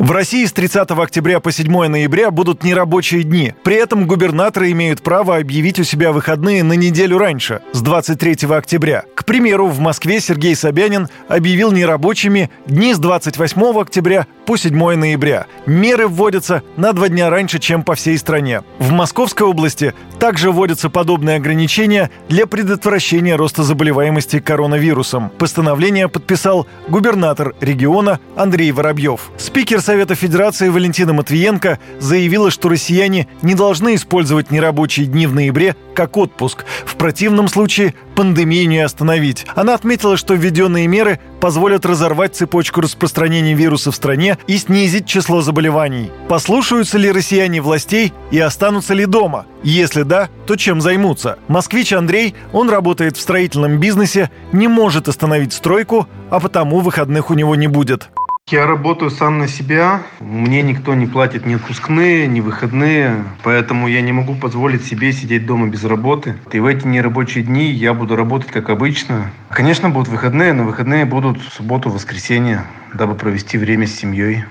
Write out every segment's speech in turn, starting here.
В России с 30 октября по 7 ноября будут нерабочие дни. При этом губернаторы имеют право объявить у себя выходные на неделю раньше, с 23 октября. К примеру, в Москве Сергей Собянин объявил нерабочими дни с 28 октября по 7 ноября. Меры вводятся на два дня раньше, чем по всей стране. В Московской области также вводятся подобные ограничения для предотвращения роста заболеваемости коронавирусом. Постановление подписал губернатор региона Андрей Воробьев. Спикер Совета Федерации Валентина Матвиенко заявила, что россияне не должны использовать нерабочие дни в ноябре как отпуск. В противном случае пандемию не остановить. Она отметила, что введенные меры позволят разорвать цепочку распространения вируса в стране и снизить число заболеваний. Послушаются ли россияне властей и останутся ли дома? Если да, то чем займутся? Москвич Андрей, он работает в строительном бизнесе, не может остановить стройку, а потому выходных у него не будет. Я работаю сам на себя. Мне никто не платит ни отпускные, ни выходные. Поэтому я не могу позволить себе сидеть дома без работы. И в эти нерабочие дни я буду работать как обычно. Конечно, будут выходные, но выходные будут в субботу, воскресенье, дабы провести время с семьей.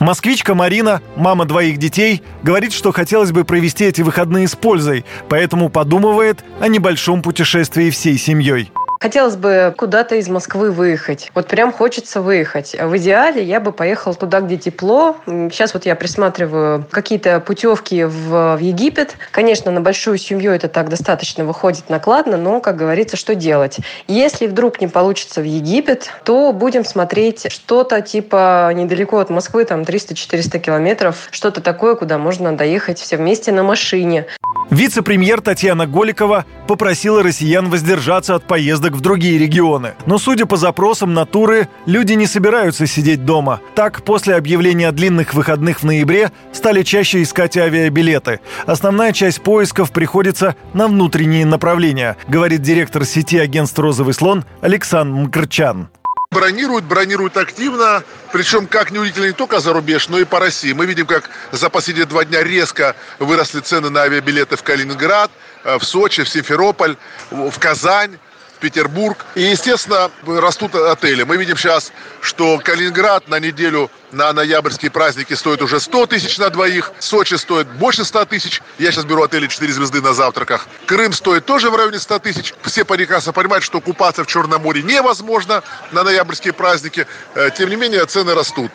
Москвичка Марина, мама двоих детей, говорит, что хотелось бы провести эти выходные с пользой, поэтому подумывает о небольшом путешествии всей семьей. Хотелось бы куда-то из Москвы выехать. Вот прям хочется выехать. В идеале я бы поехал туда, где тепло. Сейчас вот я присматриваю какие-то путевки в, Египет. Конечно, на большую семью это так достаточно выходит накладно, но, как говорится, что делать? Если вдруг не получится в Египет, то будем смотреть что-то типа недалеко от Москвы, там 300-400 километров, что-то такое, куда можно доехать все вместе на машине. Вице-премьер Татьяна Голикова попросила россиян воздержаться от поездок в другие регионы. Но судя по запросам на туры, люди не собираются сидеть дома. Так, после объявления длинных выходных в ноябре стали чаще искать авиабилеты. Основная часть поисков приходится на внутренние направления, говорит директор сети агентств «Розовый слон» Александр Мкрчан бронируют, бронируют активно, причем, как неудивительно, не только за рубеж, но и по России. Мы видим, как за последние два дня резко выросли цены на авиабилеты в Калининград, э, в Сочи, в Симферополь, в Казань. Петербург. И, естественно, растут отели. Мы видим сейчас, что Калининград на неделю на ноябрьские праздники стоит уже 100 тысяч на двоих. Сочи стоит больше 100 тысяч. Я сейчас беру отели 4 звезды на завтраках. Крым стоит тоже в районе 100 тысяч. Все прекрасно понимают, что купаться в Черном море невозможно на ноябрьские праздники. Э, тем не менее, цены растут.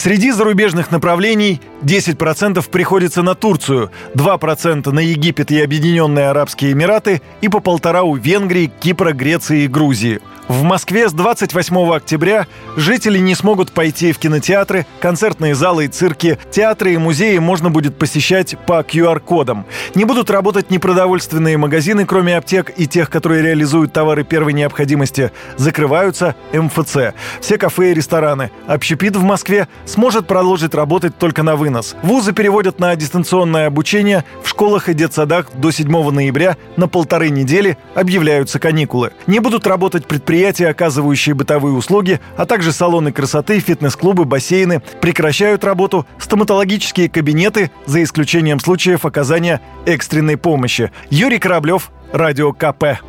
Среди зарубежных направлений 10% приходится на Турцию, 2% на Египет и Объединенные Арабские Эмираты и по полтора у Венгрии, Кипра, Греции и Грузии. В Москве с 28 октября жители не смогут пойти в кинотеатры, концертные залы и цирки. Театры и музеи можно будет посещать по QR-кодам. Не будут работать непродовольственные магазины, кроме аптек и тех, которые реализуют товары первой необходимости. Закрываются МФЦ. Все кафе и рестораны. Общепит в Москве сможет продолжить работать только на вынос. Вузы переводят на дистанционное обучение. В школах и детсадах до 7 ноября на полторы недели объявляются каникулы. Не будут работать предприятия оказывающие бытовые услуги, а также салоны красоты, фитнес-клубы, бассейны прекращают работу, стоматологические кабинеты, за исключением случаев оказания экстренной помощи. Юрий Кораблев, Радио КП.